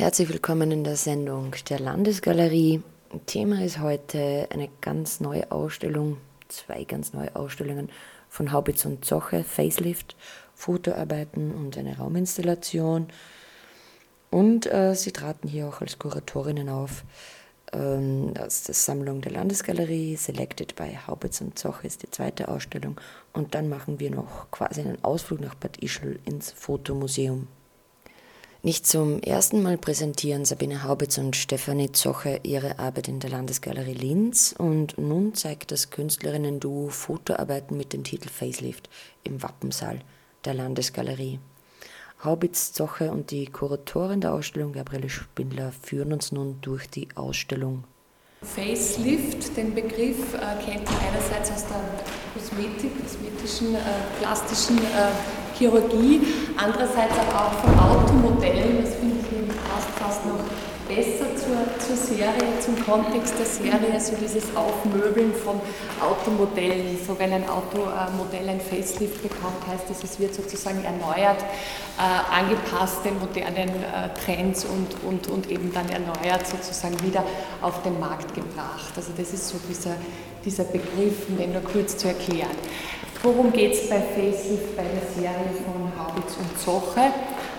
Herzlich willkommen in der Sendung der Landesgalerie. Thema ist heute eine ganz neue Ausstellung, zwei ganz neue Ausstellungen von Haubitz und Zoche, Facelift, Fotoarbeiten und eine Rauminstallation. Und äh, sie traten hier auch als Kuratorinnen auf. Ähm, aus der Sammlung der Landesgalerie, Selected by Haubitz und Zoche ist die zweite Ausstellung. Und dann machen wir noch quasi einen Ausflug nach Bad Ischl ins Fotomuseum. Nicht zum ersten Mal präsentieren Sabine Haubitz und Stefanie Zoche ihre Arbeit in der Landesgalerie Linz und nun zeigt das Künstlerinnen-Duo Fotoarbeiten mit dem Titel Facelift im Wappensaal der Landesgalerie. Haubitz Zoche und die Kuratorin der Ausstellung Gabriele Spindler führen uns nun durch die Ausstellung. Facelift, den Begriff äh, kennt man einerseits aus der Kosmetik, kosmetischen, äh, plastischen äh, Chirurgie, andererseits aber auch von Automodellen, das finde ich fast, fast noch besser zur, zur Serie, zum Kontext der Serie, also dieses Aufmöbeln von Automodellen. So wenn ein Automodell ein Facelift bekommt, heißt das, es wird sozusagen erneuert, äh, angepasst den modernen äh, Trends und, und, und eben dann erneuert sozusagen wieder auf den Markt gebracht. Also das ist so dieser, dieser Begriff, um den nur kurz zu erklären. Worum geht es bei Facelift, bei der Serie von Haubitz und Zoche?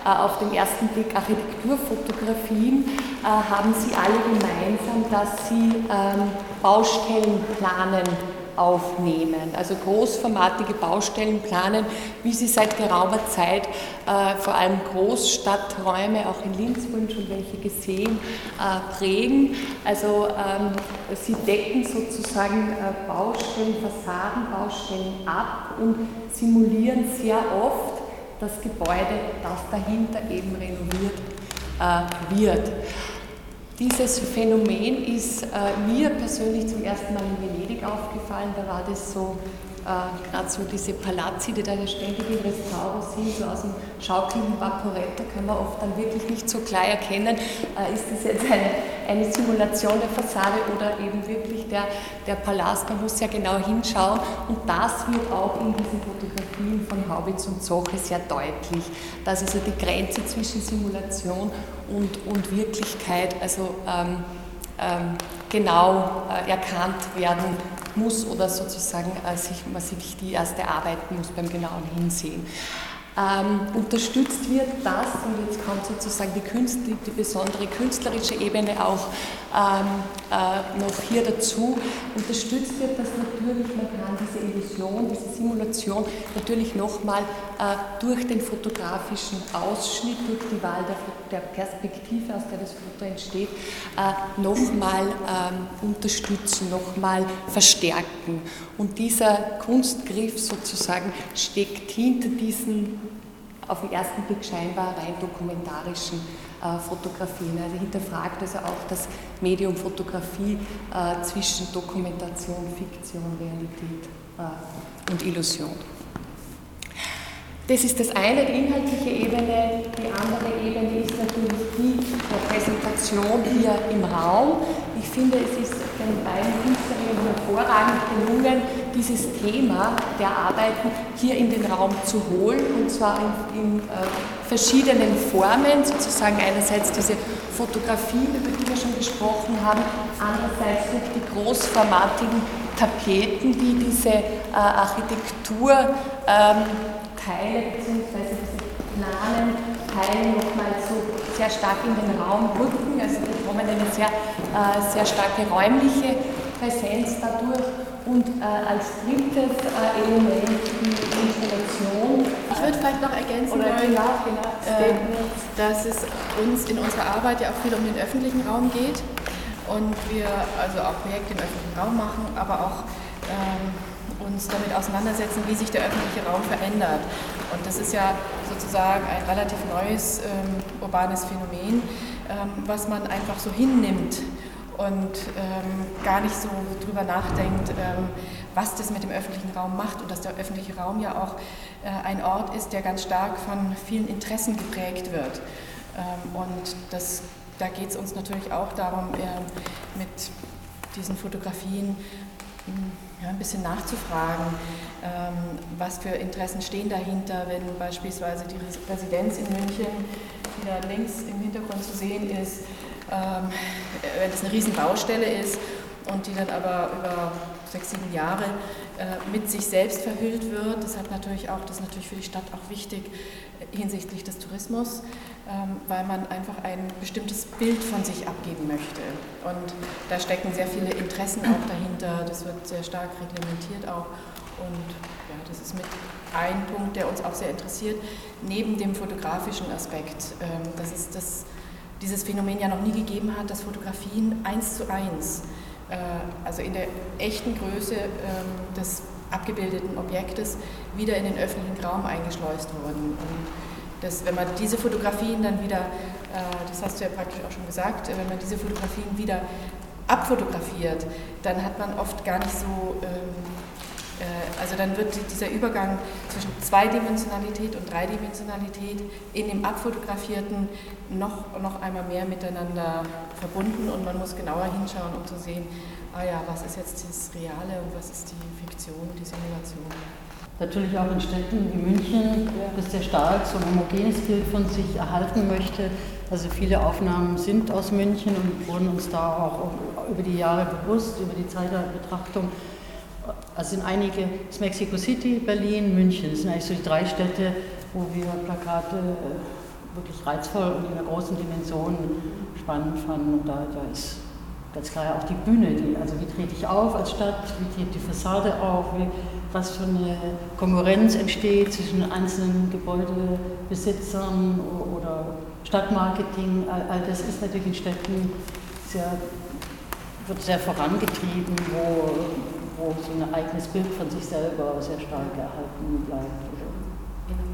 Äh, auf den ersten Blick Architekturfotografien äh, haben sie alle gemeinsam, dass sie ähm, Baustellen planen aufnehmen. Also großformatige Baustellen planen, wie sie seit geraumer Zeit äh, vor allem Großstadträume, auch in Linz wurden schon welche gesehen, äh, prägen. Also ähm, sie decken sozusagen äh, Baustellen, Fassadenbaustellen ab und simulieren sehr oft das Gebäude, das dahinter eben renoviert äh, wird. Dieses Phänomen ist äh, mir persönlich zum ersten Mal in Venedig aufgefallen. Da war das so äh, gerade so diese Palazzi, die da ständig im Restaurant sind, so aus dem schaukelnden Vaporetto, kann man oft dann wirklich nicht so klar erkennen, äh, ist das jetzt eine, eine Simulation der Fassade oder eben wirklich der, der Palast. Man muss ja genau hinschauen und das wird auch in diesen Fotografien von Haubitz und Zoche sehr deutlich, dass also die Grenze zwischen Simulation und, und Wirklichkeit also ähm, ähm, genau äh, erkannt werden muss oder sozusagen äh, sich, man sich die erste arbeiten muss beim genauen Hinsehen. Ähm, unterstützt wird das, und jetzt kommt sozusagen die, Künstler, die besondere künstlerische Ebene auch ähm, äh, noch hier dazu, unterstützt wird das natürlich, man kann diese Illusion, diese Simulation natürlich nochmal äh, durch den fotografischen Ausschnitt, durch die Wahl der, der Perspektive, aus der das Foto entsteht, äh, nochmal ähm, unterstützen, nochmal verstärken. Und dieser Kunstgriff sozusagen steckt hinter diesen auf den ersten Blick scheinbar rein dokumentarischen äh, Fotografien. Also hinterfragt also auch das Medium Fotografie äh, zwischen Dokumentation, Fiktion, Realität äh, und Illusion. Das ist das eine, die inhaltliche Ebene. Die andere Ebene ist natürlich die Präsentation hier im Raum. Ich finde, es ist den beiden Künstlerinnen hervorragend gelungen, dieses Thema der Arbeiten hier in den Raum zu holen und zwar in, in äh, verschiedenen Formen, sozusagen einerseits diese Fotografien, über die wir schon gesprochen haben, andererseits durch die großformatigen Tapeten, die diese äh, Architektur ähm, bzw. diese planen Teile nochmal so sehr stark in den Raum rücken. Also wir bekommen eine sehr, äh, sehr starke räumliche Präsenz dadurch. Und äh, als drittes äh, Element die Installation. Ich würde vielleicht noch ergänzen Oder wollen, genau, genau, äh, dass es uns in unserer Arbeit ja auch viel um den öffentlichen Raum geht und wir also auch Projekte im öffentlichen Raum machen, aber auch ähm, uns damit auseinandersetzen, wie sich der öffentliche Raum verändert. Und das ist ja sozusagen ein relativ neues ähm, urbanes Phänomen, ähm, was man einfach so hinnimmt und ähm, gar nicht so drüber nachdenkt, ähm, was das mit dem öffentlichen Raum macht und dass der öffentliche Raum ja auch äh, ein Ort ist, der ganz stark von vielen Interessen geprägt wird. Ähm, und das, da geht es uns natürlich auch darum, äh, mit diesen Fotografien ja, ein bisschen nachzufragen, ähm, was für Interessen stehen dahinter, wenn beispielsweise die Residenz in München die da links im Hintergrund zu sehen ist, wenn es eine Riesenbaustelle ist und die dann aber über sechs, sieben Jahre äh, mit sich selbst verhüllt wird. Das, hat natürlich auch, das ist natürlich für die Stadt auch wichtig äh, hinsichtlich des Tourismus, ähm, weil man einfach ein bestimmtes Bild von sich abgeben möchte. Und da stecken sehr viele Interessen auch dahinter. Das wird sehr stark reglementiert auch. Und ja, das ist mit ein Punkt, der uns auch sehr interessiert, neben dem fotografischen Aspekt. Ähm, dass es das, dieses Phänomen ja noch nie gegeben hat, dass Fotografien eins zu eins äh, also in der echten Größe ähm, des abgebildeten Objektes wieder in den öffentlichen Raum eingeschleust wurden. Und das, wenn man diese Fotografien dann wieder, äh, das hast du ja praktisch auch schon gesagt, äh, wenn man diese Fotografien wieder abfotografiert, dann hat man oft gar nicht so ähm, äh, also dann wird dieser Übergang zwischen Zweidimensionalität und Dreidimensionalität in dem Abfotografierten noch, noch einmal mehr miteinander verbunden und man muss genauer hinschauen, um zu sehen, ah ja, was ist jetzt das Reale und was ist die Fiktion, die Simulation. Natürlich auch in Städten wie München, das sehr stark so ein homogenes Bild von sich erhalten möchte. Also viele Aufnahmen sind aus München und wurden uns da auch über die Jahre bewusst, über die Zeit der Betrachtung also sind einige, das Mexico City, Berlin, München, das sind eigentlich so die drei Städte, wo wir Plakate äh, wirklich reizvoll und in einer großen Dimension spannend fanden. Und da, da ist ganz klar auch die Bühne, die, also wie trete ich auf als Stadt, wie tritt die Fassade auf, wie, was für eine Konkurrenz entsteht zwischen einzelnen Gebäudebesitzern oder Stadtmarketing. All das ist natürlich in Städten sehr, wird sehr vorangetrieben, wo wo so ein eigenes Bild von sich selber sehr stark erhalten bleibt.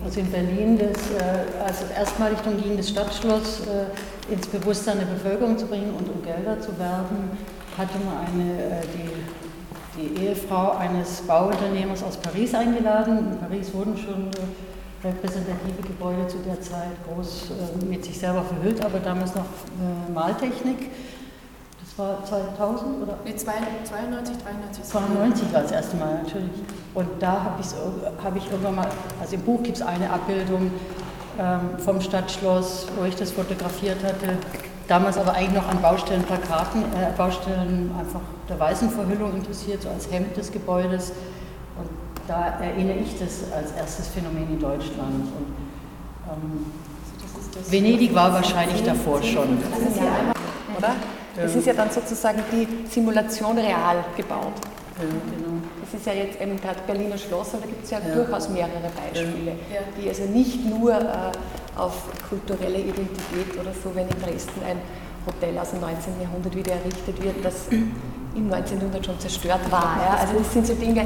Also in Berlin, das, äh, also erstmalig darum ging, das Stadtschloss äh, ins Bewusstsein der Bevölkerung zu bringen und um Gelder zu werben, hatte man eine, äh, die, die Ehefrau eines Bauunternehmers aus Paris eingeladen. In Paris wurden schon repräsentative Gebäude zu der Zeit groß mit sich selber verhüllt, aber damals noch Maltechnik war 2000 oder? Nee, 92, 93. 92 war das erste Mal natürlich. Und da habe hab ich irgendwann mal, also im Buch gibt es eine Abbildung ähm, vom Stadtschloss, wo ich das fotografiert hatte. Damals aber eigentlich noch an Baustellenplakaten, äh, Baustellen einfach der weißen Verhüllung interessiert, so als Hemd des Gebäudes. Und da erinnere ich das als erstes Phänomen in Deutschland. Und, ähm, Venedig war wahrscheinlich davor schon. Oder? Es ist ja dann sozusagen die Simulation real gebaut. Ja, genau. Das ist ja jetzt eben gerade Berliner Schloss, aber da gibt es ja, ja, durchaus mehrere Beispiele, ja. die also nicht nur äh, auf kulturelle Identität oder so, wenn in Dresden ein Hotel aus dem 19. Jahrhundert wieder errichtet wird, das im 1900 schon zerstört war. Ja. Also das sind so Dinge,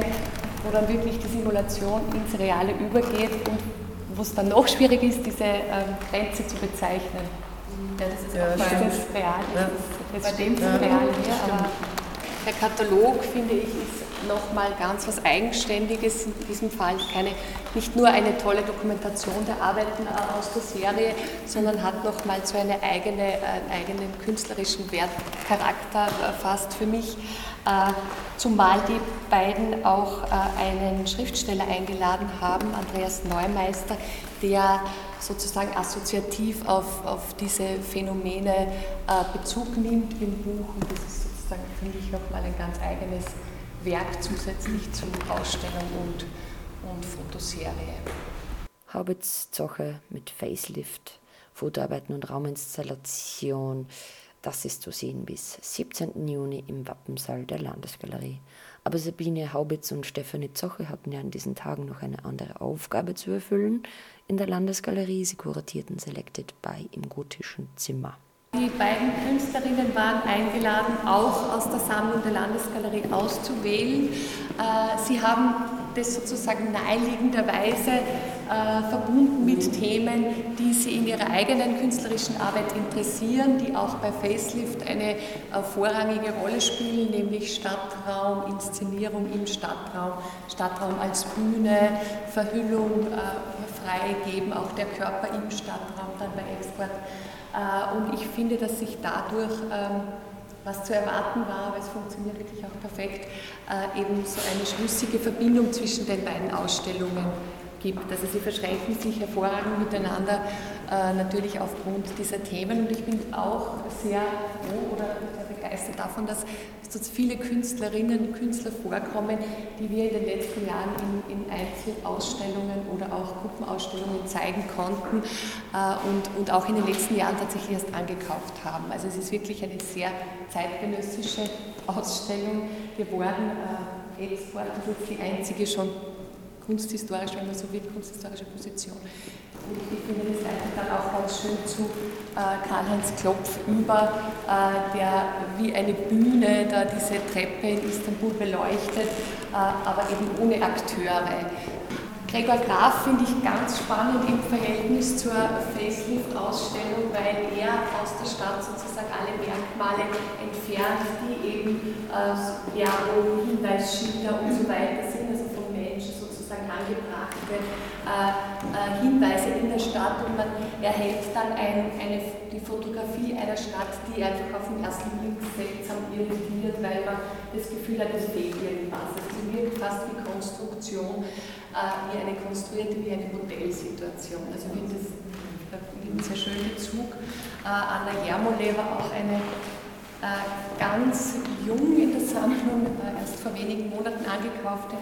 wo dann wirklich die Simulation ins Reale übergeht und wo es dann noch schwierig ist, diese ähm, Grenze zu bezeichnen. Ja, das ist ja, auch das real. Ja. Jetzt bei dem ja, real hier, aber der Katalog, finde ich, ist nochmal ganz was Eigenständiges in diesem Fall. Keine, nicht nur eine tolle Dokumentation der Arbeiten aus der Serie, sondern hat nochmal so eine eigene, einen eigenen künstlerischen Wertcharakter fast für mich. Äh, zumal die beiden auch äh, einen Schriftsteller eingeladen haben, Andreas Neumeister, der sozusagen assoziativ auf, auf diese Phänomene äh, Bezug nimmt im Buch. Und das ist sozusagen, finde ich, nochmal ein ganz eigenes Werk zusätzlich zur Ausstellung und, und Fotoserie. Haubitz Zoche mit Facelift, Fotoarbeiten und Rauminstallation. Das ist zu sehen bis 17. Juni im Wappensaal der Landesgalerie. Aber Sabine Haubitz und Stefanie Zoche hatten ja an diesen Tagen noch eine andere Aufgabe zu erfüllen in der Landesgalerie. Sie kuratierten Selected by im gotischen Zimmer. Die beiden Künstlerinnen waren eingeladen, auch aus der Sammlung der Landesgalerie auszuwählen. Äh, sie haben das sozusagen naheliegenderweise äh, verbunden mit Themen, die sie in ihrer eigenen künstlerischen Arbeit interessieren, die auch bei Facelift eine äh, vorrangige Rolle spielen, nämlich Stadtraum, Inszenierung im Stadtraum, Stadtraum als Bühne, Verhüllung, freigeben, auch der Körper im Stadtraum dann bei Export. Äh, und ich finde, dass sich dadurch ähm, was zu erwarten war, aber es funktioniert wirklich auch perfekt, äh, eben so eine schlüssige Verbindung zwischen den beiden Ausstellungen gibt. Also sie verschränken sich hervorragend miteinander, äh, natürlich aufgrund dieser Themen. Und ich bin auch sehr froh oder begeistert davon, dass es viele Künstlerinnen und Künstler vorkommen, die wir in den letzten Jahren in, in Einzelausstellungen oder auch Gruppenausstellungen zeigen konnten äh, und, und auch in den letzten Jahren tatsächlich erst angekauft haben. Also es ist wirklich eine sehr zeitgenössische Ausstellung geworden. Äh, Export ist die einzige schon kunsthistorisch, wenn man so will, kunsthistorische Position. Ich finde das leitet dann auch ganz schön zu äh, Karl-Heinz Klopf über, äh, der wie eine Bühne da diese Treppe in Istanbul beleuchtet, äh, aber eben ohne Akteure. Gregor Graf finde ich ganz spannend im Verhältnis zur Facelift-Ausstellung, weil er aus der Stadt sozusagen alle Merkmale entfernt, die eben äh, Werbung, Hinweisschilder und so weiter sind, also vom Menschen sozusagen angebrachte äh, äh, Hinweise in der Stadt und man erhält dann ein, eine, die Fotografie einer Stadt, die einfach auf den ersten Blick seltsam irritiert, weil man das Gefühl hat, es fehlt irgendwas. Sie wirkt fast wie Konstruktion äh, wie eine konstruierte, wie eine Modellsituation. Also ich finde das einen sehr schönen Bezug. Äh, Anna Jermoleva, auch eine ganz jung in der Sammlung, erst vor wenigen Monaten angekaufte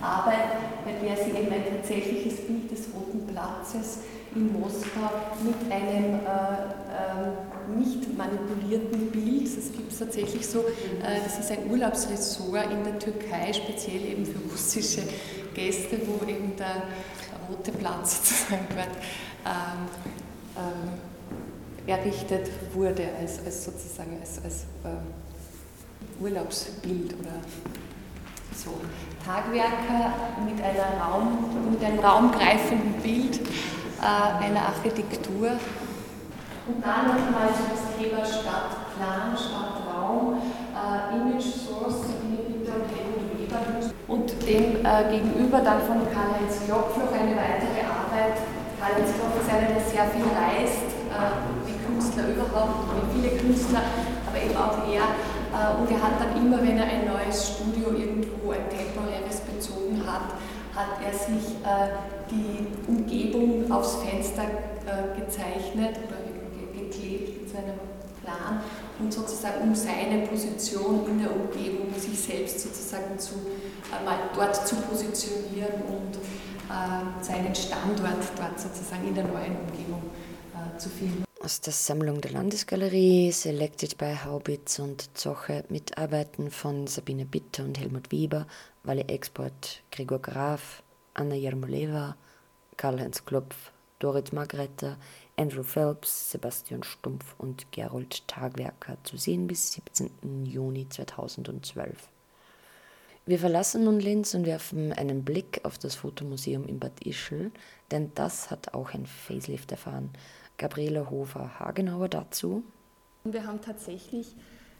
Arbeit, bei der sie eben ein tatsächliches Bild des Roten Platzes in Moskau mit einem äh, äh, nicht manipulierten Bild, das gibt es tatsächlich so, äh, das ist ein Urlaubsressort in der Türkei, speziell eben für russische Gäste, wo eben der Rote Platz sozusagen dort ähm, ähm, errichtet wurde als, als sozusagen als, als äh, Urlaubsbild oder so. Tagwerker mit, einer Raum, mit einem raumgreifenden Bild äh, einer Architektur. Und dann nochmal das Thema Stadtplan, Stadtraum, äh, Image Source, und dem äh, gegenüber dann von Karl-Heinz Klopf noch eine weitere Arbeit. Karl-Heinz Klopf ist einer, der sehr viel reist, äh, Künstler überhaupt, wie viele Künstler, aber eben auch er. Äh, und er hat dann immer, wenn er ein neues Studio irgendwo, ein temporäres bezogen hat, hat er sich äh, die Umgebung aufs Fenster äh, gezeichnet oder geklebt mit seinem Plan und sozusagen um seine Position in der Umgebung, sich selbst sozusagen zu, äh, mal dort zu positionieren und seinen Standort dort sozusagen in der neuen Umgebung zu finden. Aus der Sammlung der Landesgalerie, Selected by Haubitz und Zoche, Mitarbeiten von Sabine Bitter und Helmut Weber, Walle Export, Gregor Graf, Anna Jermoleva, Karl-Heinz Klopf, Dorit Margretter, Andrew Phelps, Sebastian Stumpf und Gerold Tagwerker zu sehen bis 17. Juni 2012. Wir verlassen nun Linz und werfen einen Blick auf das Fotomuseum in Bad Ischl, denn das hat auch ein Facelift erfahren. Gabriela Hofer-Hagenauer dazu. Wir haben tatsächlich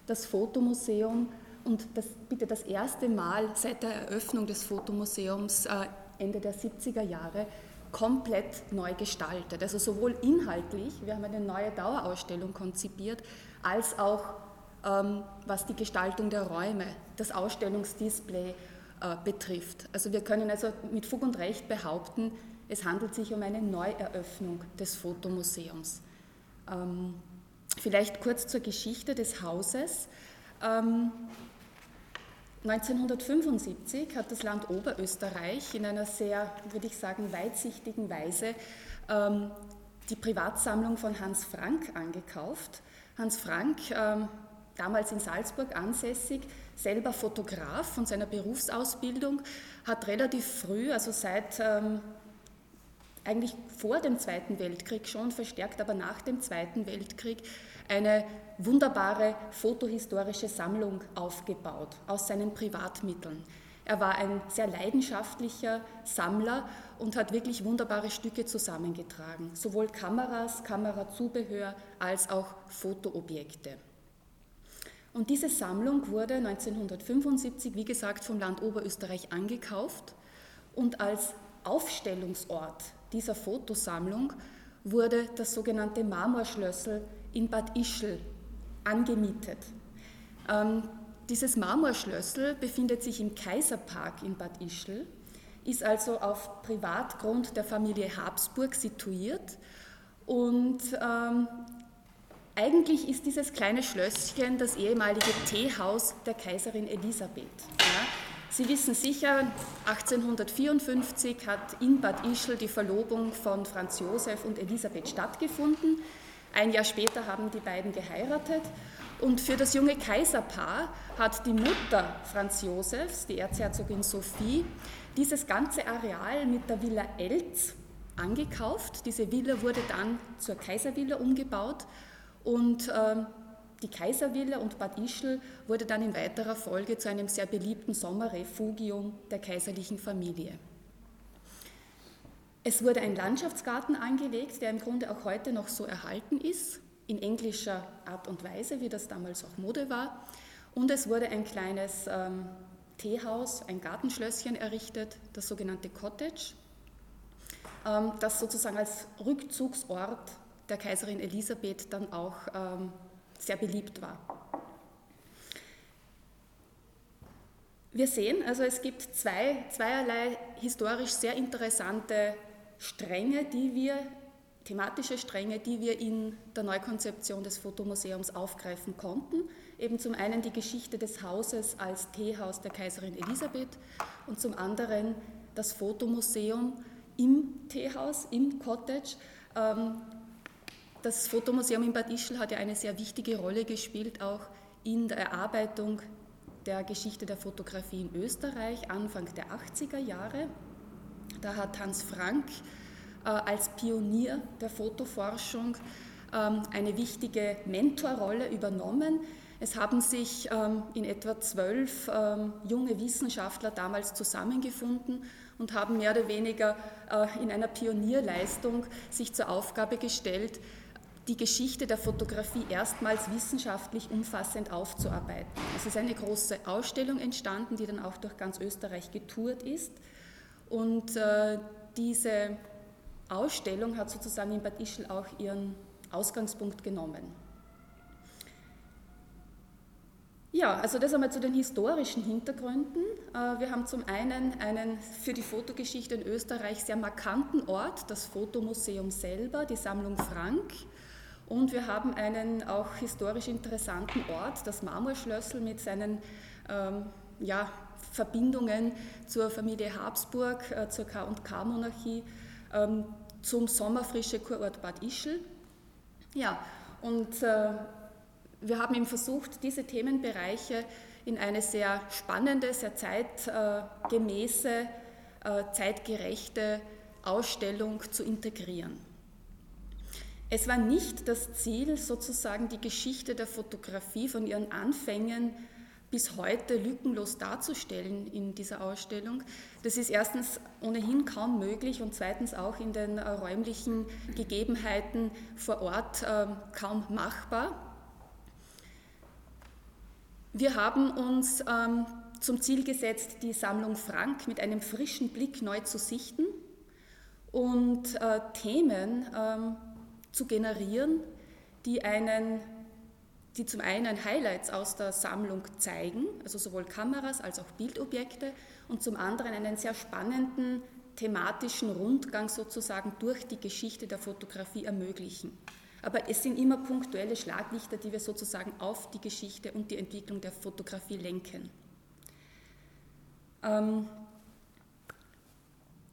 das Fotomuseum und das bitte das erste Mal seit der Eröffnung des Fotomuseums äh, Ende der 70er Jahre komplett neu gestaltet. Also sowohl inhaltlich, wir haben eine neue Dauerausstellung konzipiert, als auch ähm, was die Gestaltung der Räume, das Ausstellungsdisplay äh, betrifft. Also wir können also mit Fug und Recht behaupten, es handelt sich um eine Neueröffnung des Fotomuseums. Ähm, vielleicht kurz zur Geschichte des Hauses. Ähm, 1975 hat das Land Oberösterreich in einer sehr, würde ich sagen, weitsichtigen Weise ähm, die Privatsammlung von Hans Frank angekauft. Hans Frank, ähm, damals in Salzburg ansässig, selber Fotograf von seiner Berufsausbildung, hat relativ früh, also seit ähm, eigentlich vor dem Zweiten Weltkrieg schon, verstärkt aber nach dem Zweiten Weltkrieg, eine wunderbare fotohistorische Sammlung aufgebaut aus seinen Privatmitteln. Er war ein sehr leidenschaftlicher Sammler und hat wirklich wunderbare Stücke zusammengetragen, sowohl Kameras, Kamerazubehör als auch Fotoobjekte. Und diese Sammlung wurde 1975, wie gesagt, vom Land Oberösterreich angekauft und als Aufstellungsort dieser Fotosammlung wurde das sogenannte Marmorschlössel in Bad Ischl angemietet. Ähm, dieses Marmorschlössel befindet sich im Kaiserpark in Bad Ischl ist also auf Privatgrund der Familie Habsburg situiert und ähm, eigentlich ist dieses kleine Schlösschen das ehemalige Teehaus der Kaiserin Elisabeth. Ja. Sie wissen sicher, 1854 hat in Bad Ischl die Verlobung von Franz Josef und Elisabeth stattgefunden. Ein Jahr später haben die beiden geheiratet und für das junge Kaiserpaar hat die Mutter Franz Josefs, die Erzherzogin Sophie, dieses ganze Areal mit der Villa Elz angekauft. Diese Villa wurde dann zur Kaiservilla umgebaut und äh, die Kaiservilla und Bad Ischl wurde dann in weiterer Folge zu einem sehr beliebten Sommerrefugium der kaiserlichen Familie. Es wurde ein Landschaftsgarten angelegt, der im Grunde auch heute noch so erhalten ist, in englischer Art und Weise, wie das damals auch Mode war. Und es wurde ein kleines ähm, Teehaus, ein Gartenschlösschen errichtet, das sogenannte Cottage, ähm, das sozusagen als Rückzugsort der Kaiserin Elisabeth dann auch ähm, sehr beliebt war. Wir sehen, also es gibt zwei, zweierlei historisch sehr interessante Stränge, die wir, thematische Stränge, die wir in der Neukonzeption des Fotomuseums aufgreifen konnten. Eben zum einen die Geschichte des Hauses als Teehaus der Kaiserin Elisabeth und zum anderen das Fotomuseum im Teehaus, im Cottage. Das Fotomuseum in Bad Ischl hat ja eine sehr wichtige Rolle gespielt, auch in der Erarbeitung der Geschichte der Fotografie in Österreich, Anfang der 80er Jahre. Da hat Hans Frank äh, als Pionier der Fotoforschung ähm, eine wichtige Mentorrolle übernommen. Es haben sich ähm, in etwa zwölf ähm, junge Wissenschaftler damals zusammengefunden und haben mehr oder weniger äh, in einer Pionierleistung sich zur Aufgabe gestellt, die Geschichte der Fotografie erstmals wissenschaftlich umfassend aufzuarbeiten. Es ist eine große Ausstellung entstanden, die dann auch durch ganz Österreich getourt ist. Und äh, diese Ausstellung hat sozusagen in Bad Ischl auch ihren Ausgangspunkt genommen. Ja, also das einmal zu den historischen Hintergründen. Äh, wir haben zum einen einen für die Fotogeschichte in Österreich sehr markanten Ort, das Fotomuseum selber, die Sammlung Frank. Und wir haben einen auch historisch interessanten Ort, das Marmorschlössl mit seinen ähm, ja, Verbindungen zur Familie Habsburg, äh, zur K&K-Monarchie, ähm, zum sommerfrische Kurort Bad Ischl. Ja, und äh, wir haben eben versucht, diese Themenbereiche in eine sehr spannende, sehr zeitgemäße, äh, zeitgerechte Ausstellung zu integrieren. Es war nicht das Ziel, sozusagen die Geschichte der Fotografie von ihren Anfängen bis heute lückenlos darzustellen in dieser Ausstellung. Das ist erstens ohnehin kaum möglich und zweitens auch in den äh, räumlichen Gegebenheiten vor Ort äh, kaum machbar. Wir haben uns ähm, zum Ziel gesetzt, die Sammlung Frank mit einem frischen Blick neu zu sichten und äh, Themen ähm, zu generieren, die einen die zum einen Highlights aus der Sammlung zeigen, also sowohl Kameras als auch Bildobjekte, und zum anderen einen sehr spannenden thematischen Rundgang sozusagen durch die Geschichte der Fotografie ermöglichen. Aber es sind immer punktuelle Schlaglichter, die wir sozusagen auf die Geschichte und die Entwicklung der Fotografie lenken. Ähm,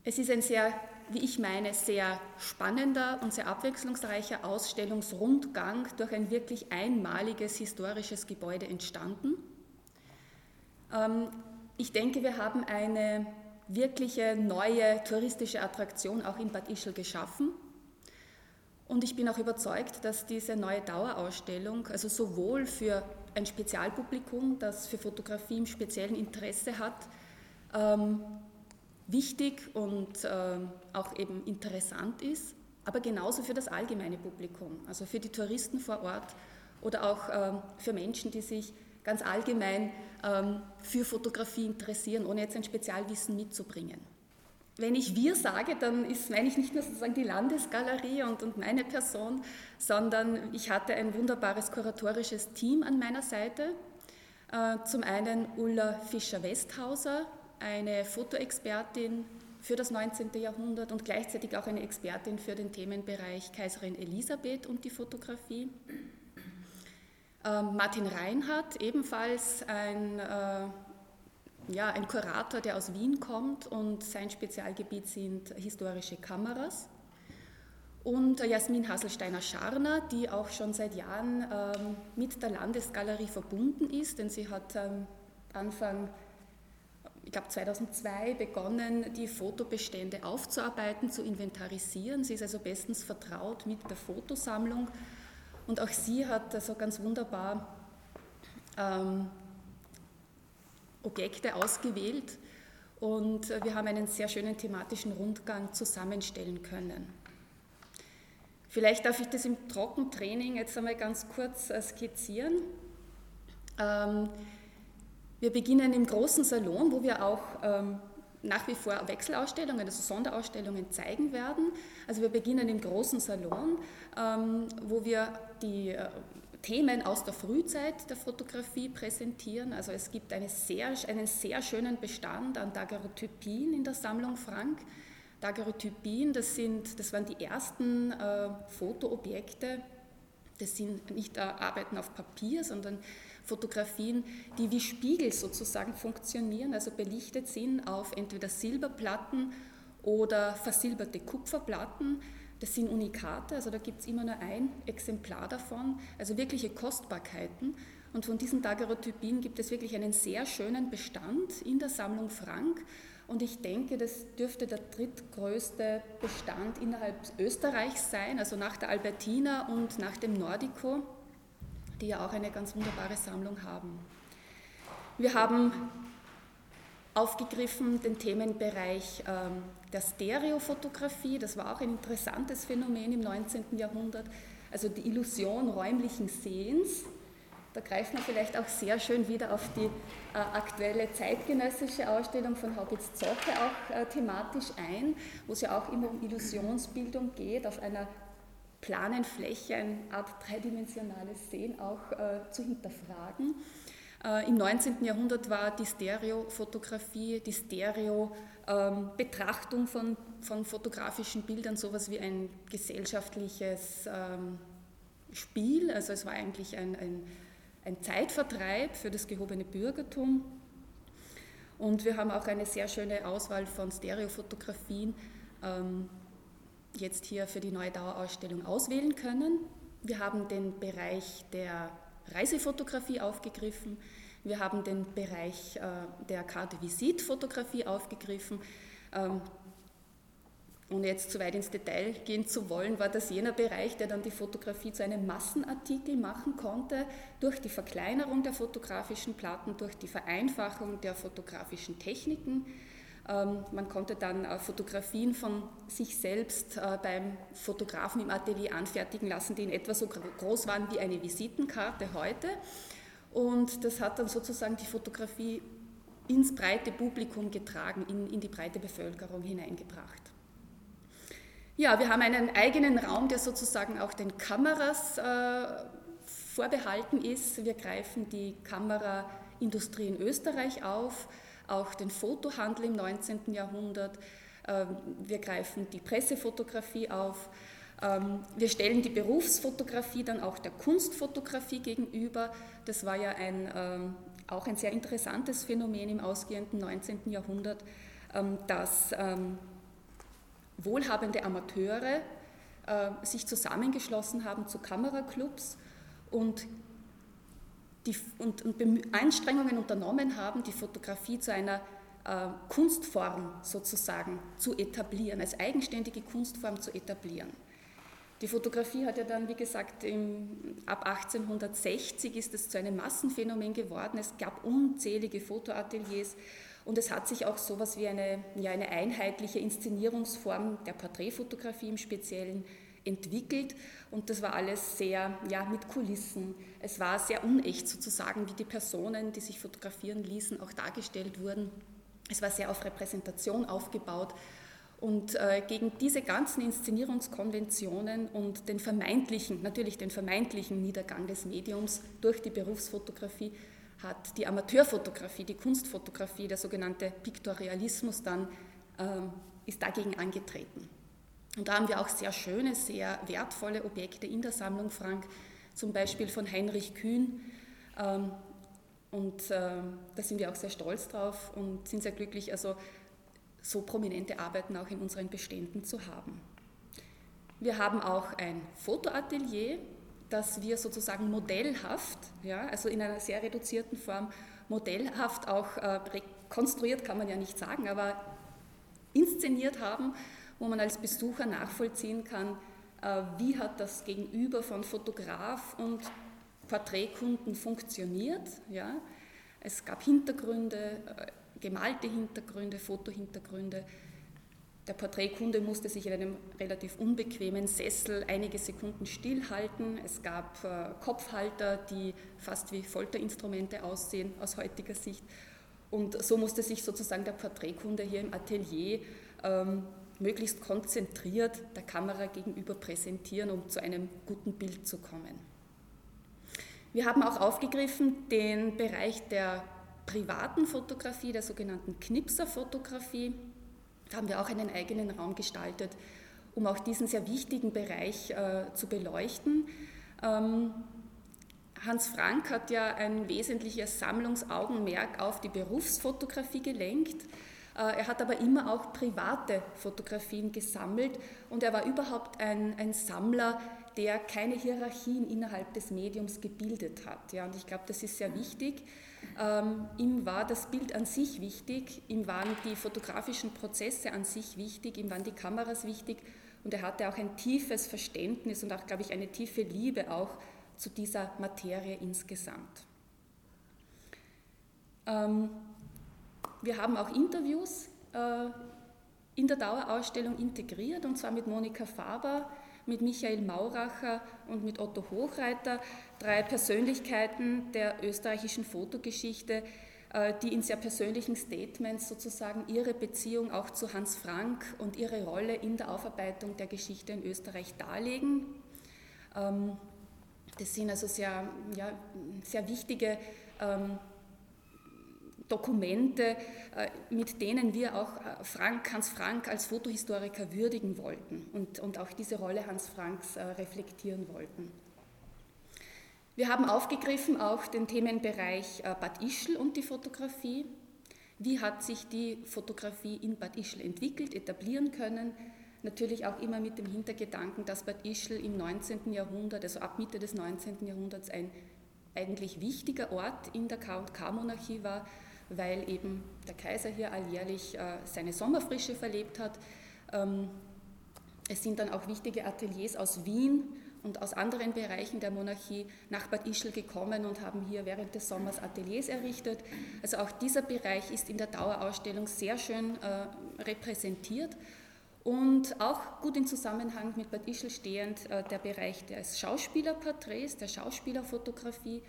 es ist ein sehr, wie ich meine, sehr spannender und sehr abwechslungsreicher Ausstellungsrundgang durch ein wirklich einmaliges historisches Gebäude entstanden. Ähm, ich denke, wir haben eine wirkliche neue touristische Attraktion auch in Bad Ischl geschaffen. Und ich bin auch überzeugt, dass diese neue Dauerausstellung, also sowohl für ein Spezialpublikum, das für Fotografie im speziellen Interesse hat, ähm, wichtig und äh, auch eben interessant ist, aber genauso für das allgemeine Publikum, also für die Touristen vor Ort oder auch äh, für Menschen, die sich ganz allgemein ähm, für Fotografie interessieren, ohne jetzt ein Spezialwissen mitzubringen. Wenn ich wir sage, dann ist, meine ich nicht nur sozusagen die Landesgalerie und, und meine Person, sondern ich hatte ein wunderbares kuratorisches Team an meiner Seite. Äh, zum einen Ulla Fischer-Westhauser, eine Fotoexpertin, für das 19. Jahrhundert und gleichzeitig auch eine Expertin für den Themenbereich Kaiserin Elisabeth und die Fotografie. Ähm, Martin Reinhardt, ebenfalls ein, äh, ja, ein Kurator, der aus Wien kommt und sein Spezialgebiet sind historische Kameras. Und Jasmin Hasselsteiner-Scharner, die auch schon seit Jahren ähm, mit der Landesgalerie verbunden ist, denn sie hat ähm, Anfang ich glaube 2002 begonnen, die Fotobestände aufzuarbeiten, zu inventarisieren. Sie ist also bestens vertraut mit der Fotosammlung und auch sie hat also ganz wunderbar ähm, Objekte ausgewählt und wir haben einen sehr schönen thematischen Rundgang zusammenstellen können. Vielleicht darf ich das im Trockentraining jetzt einmal ganz kurz äh, skizzieren. Ähm, wir beginnen im großen Salon, wo wir auch ähm, nach wie vor Wechselausstellungen, also Sonderausstellungen zeigen werden. Also wir beginnen im großen Salon, ähm, wo wir die äh, Themen aus der Frühzeit der Fotografie präsentieren. Also es gibt eine sehr, einen sehr schönen Bestand an Daguerreotypien in der Sammlung Frank. Daguerreotypien, das, sind, das waren die ersten äh, Fotoobjekte, das sind nicht äh, Arbeiten auf Papier, sondern Fotografien, die wie Spiegel sozusagen funktionieren, also belichtet sind auf entweder Silberplatten oder versilberte Kupferplatten. Das sind Unikate, also da gibt es immer nur ein Exemplar davon, also wirkliche Kostbarkeiten. Und von diesen Daguerreotypien gibt es wirklich einen sehr schönen Bestand in der Sammlung Frank. Und ich denke, das dürfte der drittgrößte Bestand innerhalb Österreichs sein, also nach der Albertina und nach dem Nordico die ja auch eine ganz wunderbare Sammlung haben. Wir haben aufgegriffen den Themenbereich ähm, der Stereofotografie. Das war auch ein interessantes Phänomen im 19. Jahrhundert. Also die Illusion räumlichen Sehens. Da greift man vielleicht auch sehr schön wieder auf die äh, aktuelle zeitgenössische Ausstellung von Haubitz Zocke auch äh, thematisch ein, wo es ja auch immer um Illusionsbildung geht, auf einer planen Fläche, eine Art dreidimensionales Sehen auch äh, zu hinterfragen. Äh, Im 19. Jahrhundert war die Stereofotografie, die Stereo-Betrachtung ähm, von, von fotografischen Bildern sowas wie ein gesellschaftliches ähm, Spiel. Also es war eigentlich ein, ein, ein Zeitvertreib für das gehobene Bürgertum. Und wir haben auch eine sehr schöne Auswahl von Stereofotografien. Ähm, jetzt hier für die neue Dauerausstellung auswählen können. Wir haben den Bereich der Reisefotografie aufgegriffen. Wir haben den Bereich äh, der Carte Visite Fotografie aufgegriffen. Ähm, ohne jetzt zu weit ins Detail gehen zu wollen, war das jener Bereich, der dann die Fotografie zu einem Massenartikel machen konnte, durch die Verkleinerung der fotografischen Platten, durch die Vereinfachung der fotografischen Techniken. Ähm, man konnte dann äh, Fotografien von sich selbst äh, beim Fotografen im Atelier anfertigen lassen, die in etwa so groß waren wie eine Visitenkarte heute. Und das hat dann sozusagen die Fotografie ins breite Publikum getragen, in, in die breite Bevölkerung hineingebracht. Ja, wir haben einen eigenen Raum, der sozusagen auch den Kameras äh, vorbehalten ist. Wir greifen die Kameraindustrie in Österreich auf auch den Fotohandel im 19. Jahrhundert. Ähm, wir greifen die Pressefotografie auf. Ähm, wir stellen die Berufsfotografie dann auch der Kunstfotografie gegenüber. Das war ja ein, ähm, auch ein sehr interessantes Phänomen im ausgehenden 19. Jahrhundert, dass wohlhabende Amateure äh, sich zusammengeschlossen haben zu Kameraclubs und die, und, und Anstrengungen unternommen haben, die Fotografie zu einer äh, Kunstform sozusagen zu etablieren, als eigenständige Kunstform zu etablieren. Die Fotografie hat ja dann, wie gesagt, im, ab 1860 ist es zu einem Massenphänomen geworden. Es gab unzählige Fotoateliers und es hat sich auch so etwas wie eine, ja, eine einheitliche Inszenierungsform der Porträtfotografie im Speziellen entwickelt und das war alles sehr ja, mit Kulissen. Es war sehr unecht sozusagen, wie die Personen, die sich fotografieren ließen, auch dargestellt wurden. Es war sehr auf Repräsentation aufgebaut. Und äh, gegen diese ganzen Inszenierungskonventionen und den vermeintlichen, natürlich den vermeintlichen Niedergang des Mediums durch die Berufsfotografie hat die Amateurfotografie, die Kunstfotografie, der sogenannte Piktorialismus dann äh, ist dagegen angetreten. Und da haben wir auch sehr schöne, sehr wertvolle Objekte in der Sammlung Frank, zum Beispiel von Heinrich Kühn. Ähm, und äh, da sind wir auch sehr stolz drauf und sind sehr glücklich, also so prominente Arbeiten auch in unseren Beständen zu haben. Wir haben auch ein Fotoatelier, das wir sozusagen modellhaft, ja, also in einer sehr reduzierten Form, modellhaft auch äh, rekonstruiert, kann man ja nicht sagen, aber inszeniert haben, wo man als Besucher nachvollziehen kann, äh, wie hat das Gegenüber von Fotograf und Porträtkunden funktioniert. Ja. Es gab Hintergründe, äh, gemalte Hintergründe, Fotohintergründe. Der Porträtkunde musste sich in einem relativ unbequemen Sessel einige Sekunden stillhalten. Es gab äh, Kopfhalter, die fast wie Folterinstrumente aussehen aus heutiger Sicht. Und so musste sich sozusagen der Porträtkunde hier im Atelier ähm, möglichst konzentriert der Kamera gegenüber präsentieren, um zu einem guten Bild zu kommen. Wir haben auch aufgegriffen den Bereich der privaten Fotografie, der sogenannten Knipserfotografie. Da haben wir auch einen eigenen Raum gestaltet, um auch diesen sehr wichtigen Bereich äh, zu beleuchten. Ähm, Hans Frank hat ja ein wesentliches Sammlungsaugenmerk auf die Berufsfotografie gelenkt. Äh, er hat aber immer auch private Fotografien gesammelt und er war überhaupt ein, ein Sammler, der keine Hierarchien innerhalb des Mediums gebildet hat. Ja, und ich glaube, das ist sehr wichtig. Ähm, ihm war das Bild an sich wichtig, ihm waren die fotografischen Prozesse an sich wichtig, ihm waren die Kameras wichtig und er hatte auch ein tiefes Verständnis und auch, glaube ich, eine tiefe Liebe auch zu dieser Materie insgesamt. Ähm, wir haben auch Interviews äh, in der Dauerausstellung integriert, und zwar mit Monika Faber, mit Michael Mauracher und mit Otto Hochreiter, drei Persönlichkeiten der österreichischen Fotogeschichte, äh, die in sehr persönlichen Statements sozusagen ihre Beziehung auch zu Hans Frank und ihre Rolle in der Aufarbeitung der Geschichte in Österreich darlegen. Ähm, das sind also sehr, ja, sehr wichtige ähm, Dokumente, äh, mit denen wir auch äh, Frank, Hans Frank als Fotohistoriker würdigen wollten und, und auch diese Rolle Hans Franks äh, reflektieren wollten. Wir haben aufgegriffen auch den Themenbereich Bad Ischl und die Fotografie. Wie hat sich die Fotografie in Bad Ischl entwickelt, etablieren können? Natürlich auch immer mit dem Hintergedanken, dass Bad Ischl im 19. Jahrhundert, also ab Mitte des 19. Jahrhunderts, ein eigentlich wichtiger Ort in der K&K-Monarchie war, weil eben der Kaiser hier alljährlich äh, seine Sommerfrische verlebt hat. Ähm, es sind dann auch wichtige Ateliers aus Wien und aus anderen Bereichen der Monarchie nach Bad Ischl gekommen und haben hier während des Sommers Ateliers errichtet. Also auch dieser Bereich ist in der Dauerausstellung sehr schön äh, repräsentiert und auch gut im Zusammenhang mit Bad Ischl stehend äh, der Bereich des Schauspielerporträts, der Schauspielerfotografie.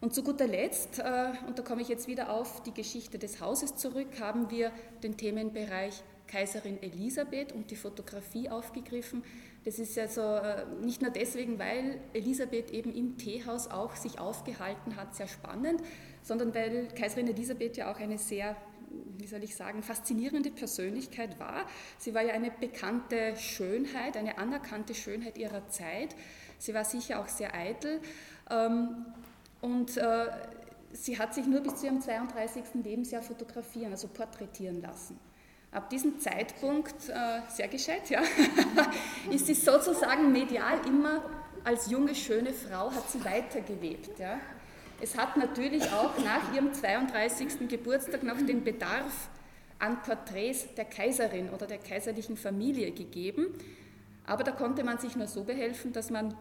Und zu guter Letzt, äh, und da komme ich jetzt wieder auf die Geschichte des Hauses zurück, haben wir den Themenbereich Kaiserin Elisabeth und die Fotografie aufgegriffen. Das ist also nicht nur deswegen, weil Elisabeth eben im Teehaus auch sich aufgehalten hat, sehr spannend, sondern weil Kaiserin Elisabeth ja auch eine sehr, wie soll ich sagen, faszinierende Persönlichkeit war. Sie war ja eine bekannte Schönheit, eine anerkannte Schönheit ihrer Zeit. Sie war sicher auch sehr eitel. Und äh, sie hat sich nur bis zu ihrem 32. Lebensjahr fotografieren, also porträtieren lassen. Ab diesem Zeitpunkt, äh, sehr gescheit, ja, ist sie sozusagen medial immer als junge, schöne Frau, hat sie weitergelebt. Ja. Es hat natürlich auch nach ihrem 32. Geburtstag noch den Bedarf an Porträts der Kaiserin oder der kaiserlichen Familie gegeben. Aber da konnte man sich nur so behelfen, dass man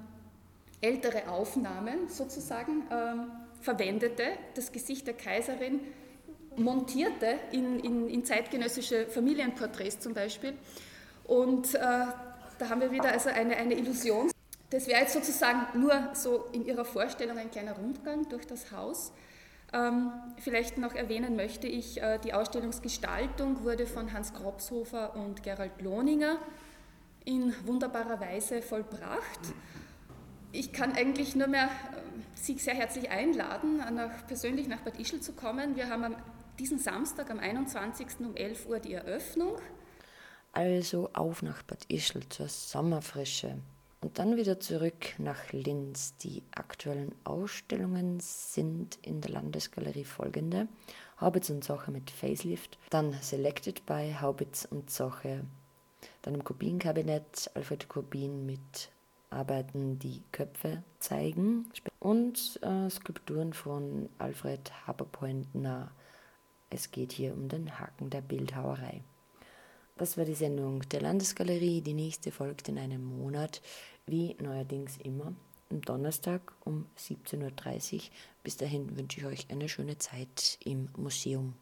ältere Aufnahmen sozusagen ähm, verwendete, das Gesicht der Kaiserin montierte in, in, in zeitgenössische Familienporträts zum Beispiel. Und äh, da haben wir wieder also eine, eine Illusion. Das wäre jetzt sozusagen nur so in Ihrer Vorstellung ein kleiner Rundgang durch das Haus. Ähm, vielleicht noch erwähnen möchte ich, äh, die Ausstellungsgestaltung wurde von Hans Kropshofer und Gerald Lohninger in wunderbarer Weise vollbracht ich kann eigentlich nur mehr äh, Sie sehr herzlich einladen, nach, persönlich nach Bad Ischl zu kommen. Wir haben diesen Samstag, am 21. um 11 Uhr die Eröffnung. Also auf nach Bad Ischl zur Sommerfrische. Und dann wieder zurück nach Linz. Die aktuellen Ausstellungen sind in der Landesgalerie folgende. Haubitz und Zoche mit Facelift, dann Selected by Haubitz und Zoche, dann im Kubin-Kabinett Alfred Kubin mit Arbeiten, die Köpfe zeigen und äh, Skulpturen von Alfred Haberpointner. Es geht hier um den Haken der Bildhauerei. Das war die Sendung der Landesgalerie. Die nächste folgt in einem Monat, wie neuerdings immer, am Donnerstag um 17.30 Uhr. Bis dahin wünsche ich euch eine schöne Zeit im Museum.